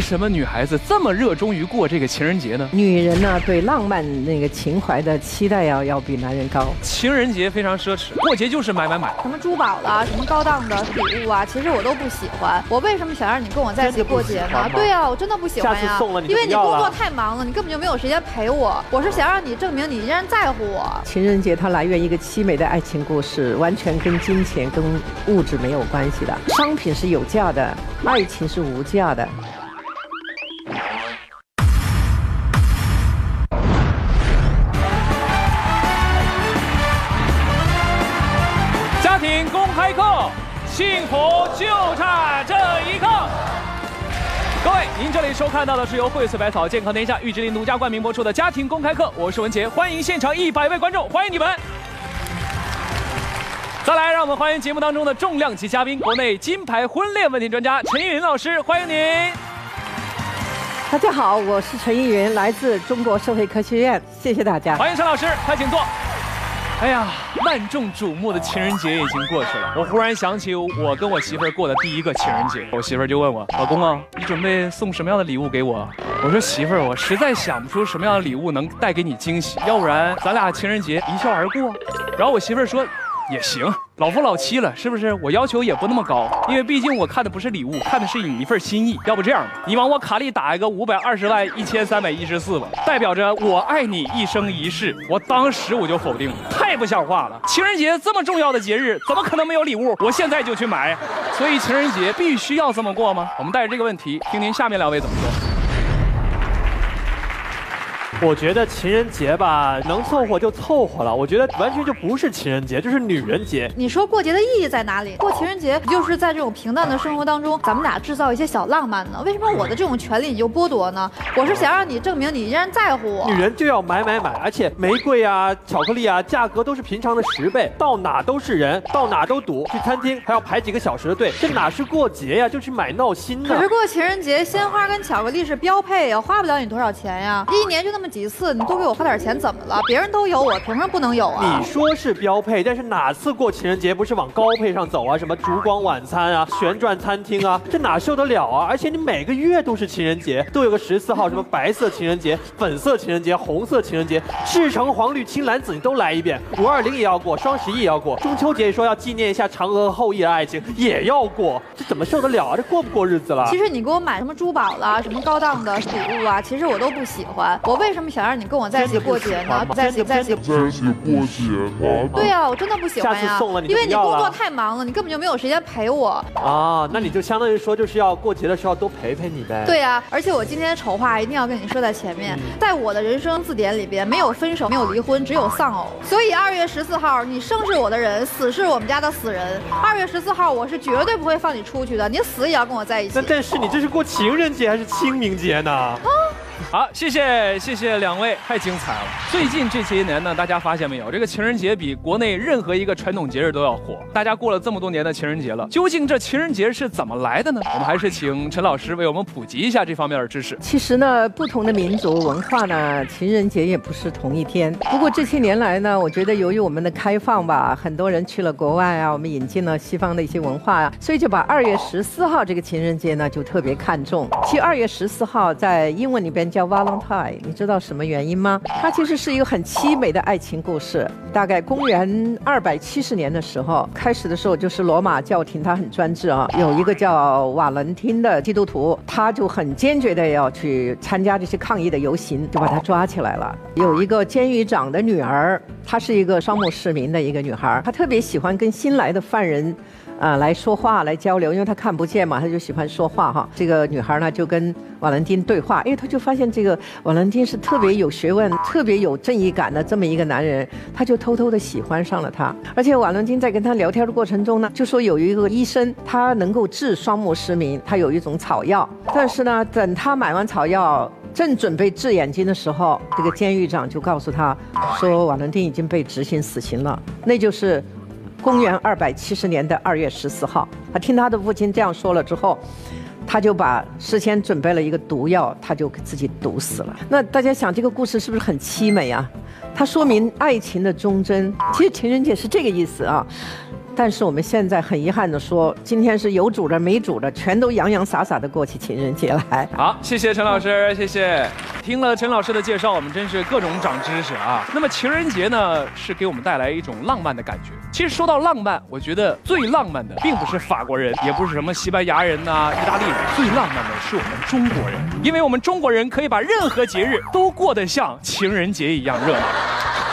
为什么女孩子这么热衷于过这个情人节呢？女人呢，对浪漫那个情怀的期待要要比男人高。情人节非常奢侈，过节就是买买买。什么珠宝啦，什么高档的礼物啊，其实我都不喜欢。我为什么想让你跟我在一起过节呢？对呀，我真的不喜欢呀。因为你工作太忙了，你根本就没有时间陪我。我是想让你证明你依然在乎我。情人节它来源一个凄美的爱情故事，完全跟金钱跟物质没有关系的。商品是有价的，爱情是无价的。家庭公开课，幸福就差这一刻。各位，您这里收看到的是由荟萃百草健康天下玉之林独家冠名播出的家庭公开课，我是文杰，欢迎现场一百位观众，欢迎你们。再来，让我们欢迎节目当中的重量级嘉宾，国内金牌婚恋问题专家陈依云老师，欢迎您。大家好，我是陈依云，来自中国社会科学院，谢谢大家。欢迎陈老师，快请坐。哎呀，万众瞩目的情人节已经过去了，我忽然想起我跟我媳妇儿过的第一个情人节，我媳妇儿就问我，老公啊，你准备送什么样的礼物给我？我说媳妇儿，我实在想不出什么样的礼物能带给你惊喜，要不然咱俩情人节一笑而过。然后我媳妇儿说。也行，老夫老妻了，是不是？我要求也不那么高，因为毕竟我看的不是礼物，看的是你一份心意。要不这样吧，你往我卡里打一个五百二十万一千三百一十四吧，代表着我爱你一生一世。我当时我就否定了，太不像话了。情人节这么重要的节日，怎么可能没有礼物？我现在就去买。所以情人节必须要这么过吗？我们带着这个问题，听听下面两位怎么说。我觉得情人节吧，能凑合就凑合了。我觉得完全就不是情人节，就是女人节。你说过节的意义在哪里？过情人节不就是在这种平淡的生活当中，咱们俩制造一些小浪漫呢？为什么我的这种权利你就剥夺呢？我是想让你证明你依然在乎我。女人就要买买买，而且玫瑰啊、巧克力啊，价格都是平常的十倍，到哪都是人，到哪都堵。去餐厅还要排几个小时的队，这哪是过节呀？就去买闹心的。可是过情人节，鲜花跟巧克力是标配呀，花不了你多少钱呀，一年就那么。几次你多给我花点钱怎么了？别人都有，我凭什么不能有啊？你说是标配，但是哪次过情人节不是往高配上走啊？什么烛光晚餐啊，旋转餐厅啊，这哪受得了啊？而且你每个月都是情人节，都有个十四号，什么白色情人节、粉色情人节、红色情人节，赤橙黄绿青蓝紫你都来一遍。五二零也要过，双十一也要过，中秋节说要纪念一下嫦娥和后羿的爱情也要过，这怎么受得了啊？这过不过日子了？其实你给我买什么珠宝啦，什么高档的礼物啊，其实我都不喜欢。我为什么？什么想让你跟我在一起过节呢？在一起在一起在一起过节吗？对呀，我真的不喜欢呀。因为你工作太忙了，你根本就没有时间陪我。啊，那你就相当于说就是要过节的时候多陪陪你呗。对呀，而且我今天丑话一定要跟你说在前面，在我的人生字典里边，没有分手，没有离婚，只有丧偶。所以二月十四号，你生是我的人，死是我们家的死人。二月十四号，我是绝对不会放你出去的，你死也要跟我在一起。那但是你这是过情人节还是清明节呢？啊。好，谢谢谢谢两位，太精彩了。最近这些年呢，大家发现没有，这个情人节比国内任何一个传统节日都要火。大家过了这么多年的情人节了，究竟这情人节是怎么来的呢？我们还是请陈老师为我们普及一下这方面的知识。其实呢，不同的民族文化呢，情人节也不是同一天。不过这些年来呢，我觉得由于我们的开放吧，很多人去了国外啊，我们引进了西方的一些文化啊，所以就把二月十四号这个情人节呢就特别看重。其实二月十四号在英文里边叫。Valentine，你知道什么原因吗？它其实是一个很凄美的爱情故事。大概公元二百七十年的时候，开始的时候就是罗马教廷，它很专制啊。有一个叫瓦伦汀的基督徒，他就很坚决的要去参加这些抗议的游行，就把他抓起来了。有一个监狱长的女儿，她是一个双目失明的一个女孩，她特别喜欢跟新来的犯人。啊，来说话来交流，因为他看不见嘛，他就喜欢说话哈。这个女孩呢，就跟瓦伦丁对话，哎，他就发现这个瓦伦丁是特别有学问、特别有正义感的这么一个男人，他就偷偷的喜欢上了他。而且瓦伦丁在跟他聊天的过程中呢，就说有一个医生，他能够治双目失明，他有一种草药。但是呢，等他买完草药，正准备治眼睛的时候，这个监狱长就告诉他，说瓦伦丁已经被执行死刑了，那就是。公元二百七十年的二月十四号，他听他的父亲这样说了之后，他就把事先准备了一个毒药，他就给自己毒死了。那大家想，这个故事是不是很凄美啊？它说明爱情的忠贞。其实情人节是这个意思啊。但是我们现在很遗憾的说，今天是有主的没主的，全都洋洋洒洒的过起情人节来。好，谢谢陈老师，谢谢。听了陈老师的介绍，我们真是各种长知识啊。那么情人节呢，是给我们带来一种浪漫的感觉。其实说到浪漫，我觉得最浪漫的并不是法国人，也不是什么西班牙人呐、意大利人，最浪漫的是我们中国人，因为我们中国人可以把任何节日都过得像情人节一样热闹。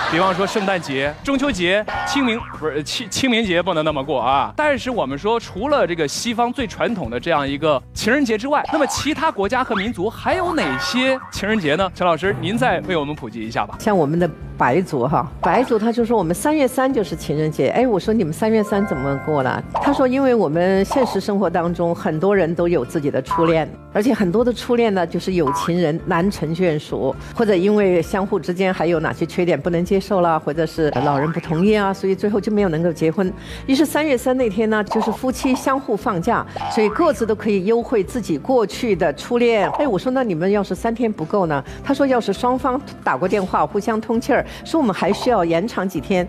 比方说圣诞节、中秋节、清明不是清清明节不能那么过啊。但是我们说，除了这个西方最传统的这样一个情人节之外，那么其他国家和民族还有哪些情人节呢？陈老师，您再为我们普及一下吧。像我们的白族哈，白族他就说我们三月三就是情人节。哎，我说你们三月三怎么过呢？他说因为我们现实生活当中很多人都有自己的初恋，而且很多的初恋呢就是有情人难成眷属，或者因为相互之间还有哪些缺点不能接受了，或者是老人不同意啊，所以最后就没有能够结婚。于是三月三那天呢，就是夫妻相互放假，所以各自都可以优惠自己过去的初恋。哎，我说那你们要是三天不够呢？他说要是双方打过电话互相通气儿，所以我们还需要延长几天。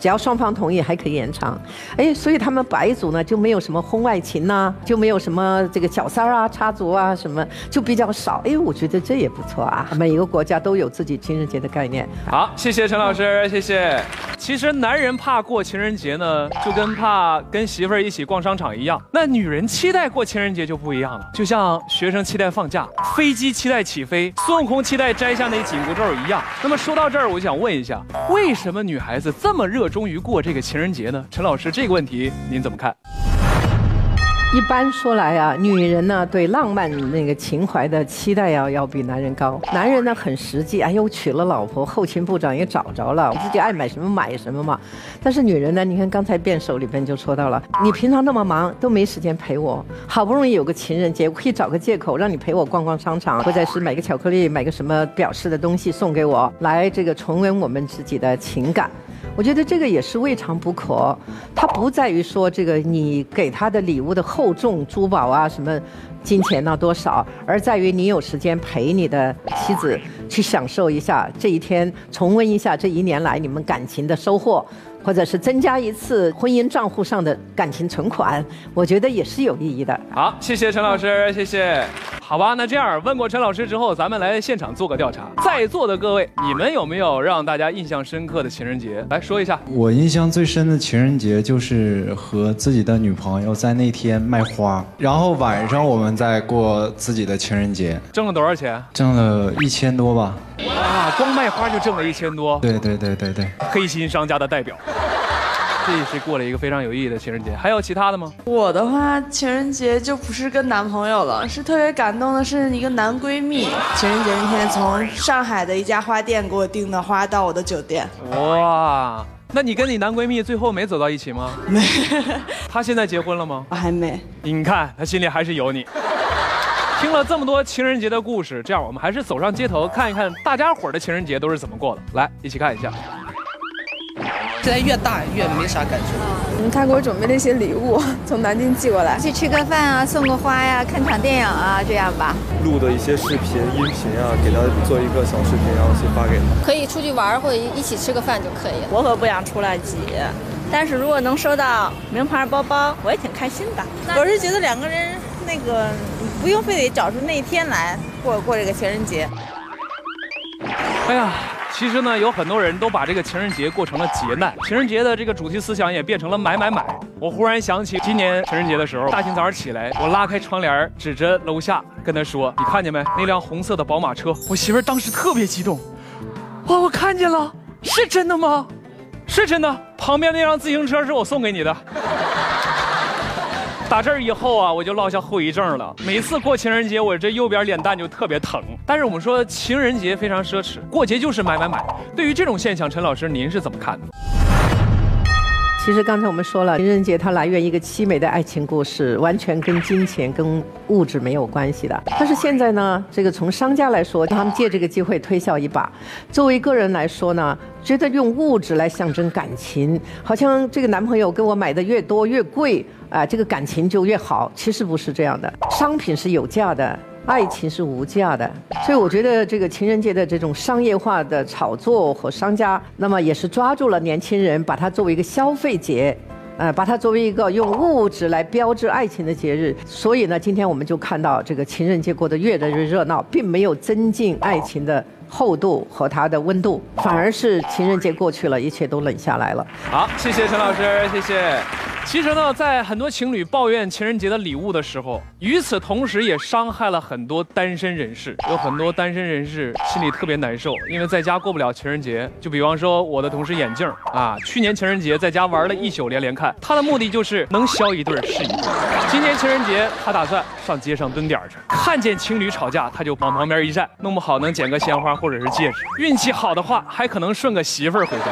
只要双方同意，还可以延长。哎，所以他们白族呢就没有什么婚外情呐、就没有什么这个小三儿啊、插足啊什么，就比较少。哎，我觉得这也不错啊。每一个国家都有自己情人节的概念。好，谢谢陈老师，谢谢。其实男人怕过情人节呢，就跟怕跟媳妇儿一起逛商场一样。那女人期待过情人节就不一样了，就像学生期待放假，飞机期待起飞，孙悟空期待摘下那紧箍咒一样。那么说到这儿，我想问一下，为什么女孩子这么热终于过这个情人节呢？陈老师，这个问题您怎么看？一般说来啊，女人呢对浪漫那个情怀的期待要要比男人高。男人呢很实际，哎呦娶了老婆，后勤部长也找着了，自己爱买什么买什么嘛。但是女人呢，你看刚才辩手里边就说到了，你平常那么忙都没时间陪我，好不容易有个情人节，我可以找个借口让你陪我逛逛商场，或者是买个巧克力，买个什么表示的东西送给我，来这个重温我们自己的情感。我觉得这个也是未尝不可，它不在于说这个你给他的礼物的厚重、珠宝啊什么，金钱呢多少，而在于你有时间陪你的妻子去享受一下这一天，重温一下这一年来你们感情的收获，或者是增加一次婚姻账户上的感情存款，我觉得也是有意义的。好，谢谢陈老师，谢谢。好吧，那这样问过陈老师之后，咱们来现场做个调查。在座的各位，你们有没有让大家印象深刻的情人节？来说一下。我印象最深的情人节就是和自己的女朋友在那天卖花，然后晚上我们再过自己的情人节，挣了多少钱？挣了一千多吧。哇，光卖花就挣了一千多，对对对对对，黑心商家的代表。这也是过了一个非常有意义的情人节。还有其他的吗？我的话，情人节就不是跟男朋友了，是特别感动的，是一个男闺蜜。情人节那天从上海的一家花店给我订的花到我的酒店。哇，那你跟你男闺蜜最后没走到一起吗？没，他现在结婚了吗？我还没。你看他心里还是有你。听了这么多情人节的故事，这样我们还是走上街头看一看大家伙儿的情人节都是怎么过的。来，一起看一下。现在越大越没啥感觉。嗯，他给我准备了一些礼物，从南京寄过来，去吃个饭啊，送个花呀，看场电影啊，这样吧。录的一些视频、音频啊，给他做一个小视频，然后去发给他。可以出去玩或者一起吃个饭就可以了。我可不想出来挤，但是如果能收到名牌包包，我也挺开心的。我是觉得两个人那个不用非得找出那天来过过这个情人节。哎呀。其实呢，有很多人都把这个情人节过成了劫难，情人节的这个主题思想也变成了买买买。我忽然想起今年情人节的时候，大清早上起来，我拉开窗帘，指着楼下跟他说：“你看见没？那辆红色的宝马车。”我媳妇当时特别激动，哇，我看见了，是真的吗？是真的，旁边那辆自行车是我送给你的。打这儿以后啊，我就落下后遗症了。每次过情人节，我这右边脸蛋就特别疼。但是我们说情人节非常奢侈，过节就是买买买。对于这种现象，陈老师您是怎么看的？其实刚才我们说了，情人节它来源一个凄美的爱情故事，完全跟金钱、跟物质没有关系的。但是现在呢，这个从商家来说，他们借这个机会推销一把；作为个人来说呢，觉得用物质来象征感情，好像这个男朋友给我买的越多越贵啊，这个感情就越好。其实不是这样的，商品是有价的。爱情是无价的，所以我觉得这个情人节的这种商业化的炒作和商家，那么也是抓住了年轻人，把它作为一个消费节，呃，把它作为一个用物质来标志爱情的节日。所以呢，今天我们就看到这个情人节过得越来越热闹，并没有增进爱情的厚度和它的温度，反而是情人节过去了，一切都冷下来了。好，谢谢陈老师，谢谢。其实呢，在很多情侣抱怨情人节的礼物的时候，与此同时也伤害了很多单身人士。有很多单身人士心里特别难受，因为在家过不了情人节。就比方说我的同事眼镜啊，去年情人节在家玩了一宿连连看，他的目的就是能消一对是一对。今年情人节他打算上街上蹲点去，看见情侣吵架他就往旁边一站，弄不好能捡个鲜花或者是戒指，运气好的话还可能顺个媳妇儿回家。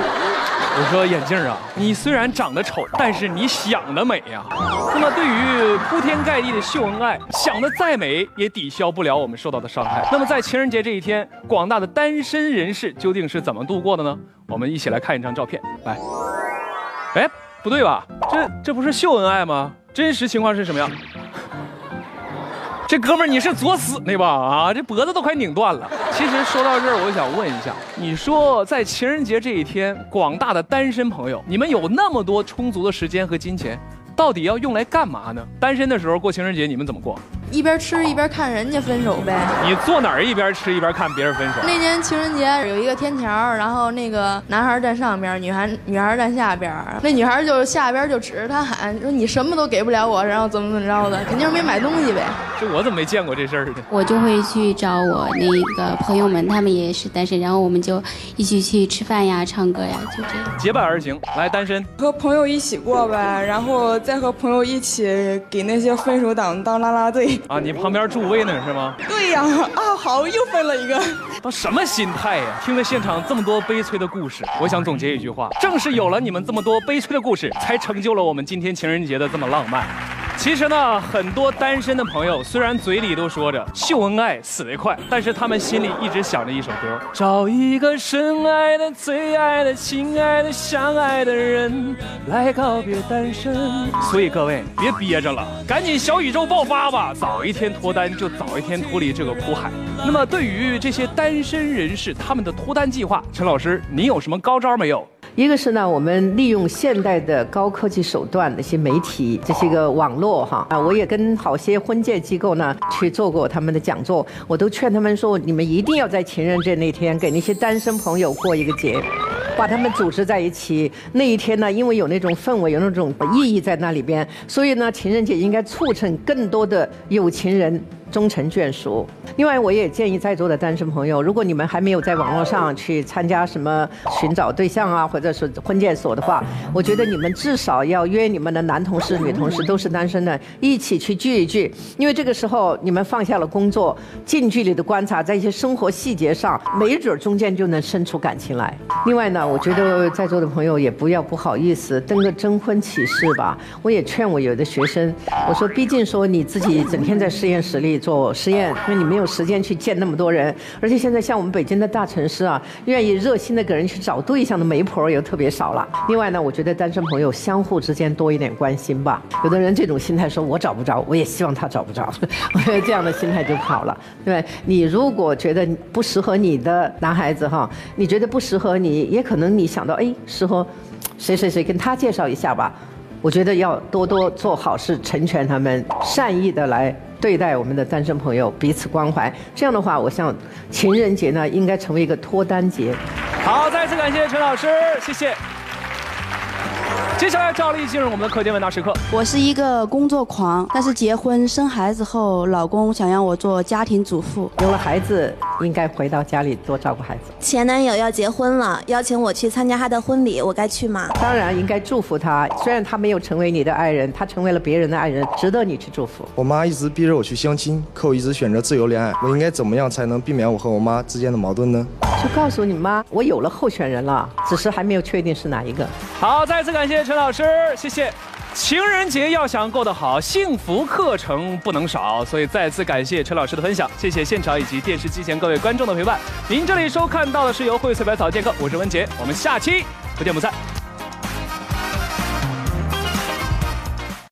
我说眼镜啊，你虽然长得丑，但是你喜想得美呀。那么对于铺天盖地的秀恩爱，想得再美也抵消不了我们受到的伤害。那么在情人节这一天，广大的单身人士究竟是怎么度过的呢？我们一起来看一张照片。来，哎，不对吧？这这不是秀恩爱吗？真实情况是什么呀？这哥们儿你是作死呢吧？啊，这脖子都快拧断了。其实说到这儿，我想问一下，你说在情人节这一天，广大的单身朋友，你们有那么多充足的时间和金钱，到底要用来干嘛呢？单身的时候过情人节，你们怎么过？一边吃一边看人家分手呗。你坐哪儿一边吃一边看别人分手？那年情人节有一个天桥，然后那个男孩站上边，女孩女孩站下边。那女孩就下边就指着他喊说：“你什么都给不了我，然后怎么怎么着的，肯定是没买东西呗。”这我怎么没见过这事儿呢？我就会去找我那个朋友们，他们也是单身，然后我们就一起去吃饭呀、唱歌呀，就这样结伴而行。来，单身和朋友一起过呗，然后再和朋友一起给那些分手党当啦啦队。啊，你旁边。助威呢是吗？对呀，啊好，又分了一个。都什么心态呀？听了现场这么多悲催的故事，我想总结一句话：正是有了你们这么多悲催的故事，才成就了我们今天情人节的这么浪漫。其实呢，很多单身的朋友虽然嘴里都说着秀恩爱死得快，但是他们心里一直想着一首歌：找一个深爱的、最爱的、亲爱的、相爱的人来告别单身。所以各位别憋着了，赶紧小宇宙爆发吧！早一天脱单，就早一天脱离这个苦海。那么对于这些单身人士，他们的脱单计划，陈老师，你有什么高招没有？一个是呢，我们利用现代的高科技手段，那些媒体，这些个网络哈啊，我也跟好些婚介机构呢去做过他们的讲座，我都劝他们说，你们一定要在情人节那天给那些单身朋友过一个节，把他们组织在一起。那一天呢，因为有那种氛围，有那种意义在那里边，所以呢，情人节应该促成更多的有情人。终成眷属。另外，我也建议在座的单身朋友，如果你们还没有在网络上去参加什么寻找对象啊，或者是婚介所的话，我觉得你们至少要约你们的男同事、女同事都是单身的，一起去聚一聚。因为这个时候你们放下了工作，近距离的观察，在一些生活细节上，没准中间就能生出感情来。另外呢，我觉得在座的朋友也不要不好意思登个征婚启事吧。我也劝我有的学生，我说，毕竟说你自己整天在实验室里。做实验，因为你没有时间去见那么多人，而且现在像我们北京的大城市啊，愿意热心的给人去找对象的媒婆又特别少了。另外呢，我觉得单身朋友相互之间多一点关心吧。有的人这种心态说，我找不着，我也希望他找不着，我觉得这样的心态就好了。对你如果觉得不适合你的男孩子哈，你觉得不适合你，也可能你想到哎，适合谁谁谁，跟他介绍一下吧。我觉得要多多做好事，成全他们，善意的来。对待我们的单身朋友，彼此关怀。这样的话，我想情人节呢，应该成为一个脱单节。好，再次感谢陈老师，谢谢。接下来，赵丽进入我们的课间问答时刻。我是一个工作狂，但是结婚生孩子后，老公想让我做家庭主妇。有了孩子，应该回到家里多照顾孩子。前男友要结婚了，邀请我去参加他的婚礼，我该去吗？当然应该祝福他。虽然他没有成为你的爱人，他成为了别人的爱人，值得你去祝福。我妈一直逼着我去相亲，可我一直选择自由恋爱。我应该怎么样才能避免我和我妈之间的矛盾呢？就告诉你妈，我有了候选人了，只是还没有确定是哪一个。好，再次感谢。陈老师，谢谢。情人节要想过得好，幸福课程不能少，所以再次感谢陈老师的分享，谢谢现场以及电视机前各位观众的陪伴。您这里收看到的是由荟萃百草健客，我是文杰，我们下期不见不散。